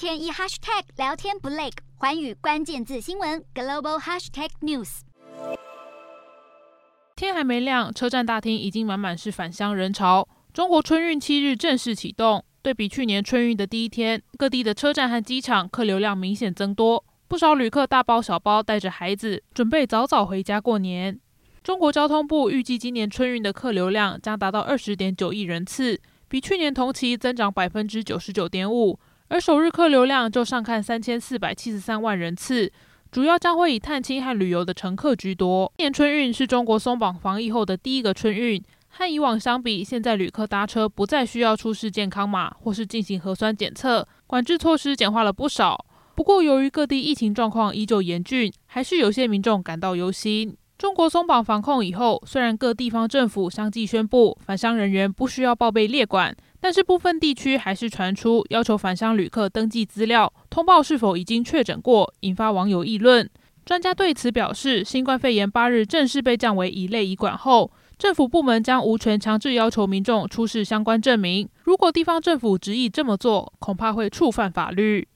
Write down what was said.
天一 hashtag 聊天不累，寰宇关键字新闻 global hashtag news。天还没亮，车站大厅已经满满是返乡人潮。中国春运七日正式启动，对比去年春运的第一天，各地的车站和机场客流量明显增多，不少旅客大包小包带着孩子，准备早早回家过年。中国交通部预计今年春运的客流量将达到二十点九亿人次，比去年同期增长百分之九十九点五，而首日客流量就上看三千四百七十三万人次，主要将会以探亲和旅游的乘客居多。今年春运是中国松绑防疫后的第一个春运。和以往相比，现在旅客搭车不再需要出示健康码或是进行核酸检测，管制措施简化了不少。不过，由于各地疫情状况依旧严峻，还是有些民众感到忧心。中国松绑防控以后，虽然各地方政府相继宣布返乡人员不需要报备列管，但是部分地区还是传出要求返乡旅客登记资料，通报是否已经确诊过，引发网友议论。专家对此表示，新冠肺炎八日正式被降为乙类乙管后，政府部门将无权强制要求民众出示相关证明。如果地方政府执意这么做，恐怕会触犯法律。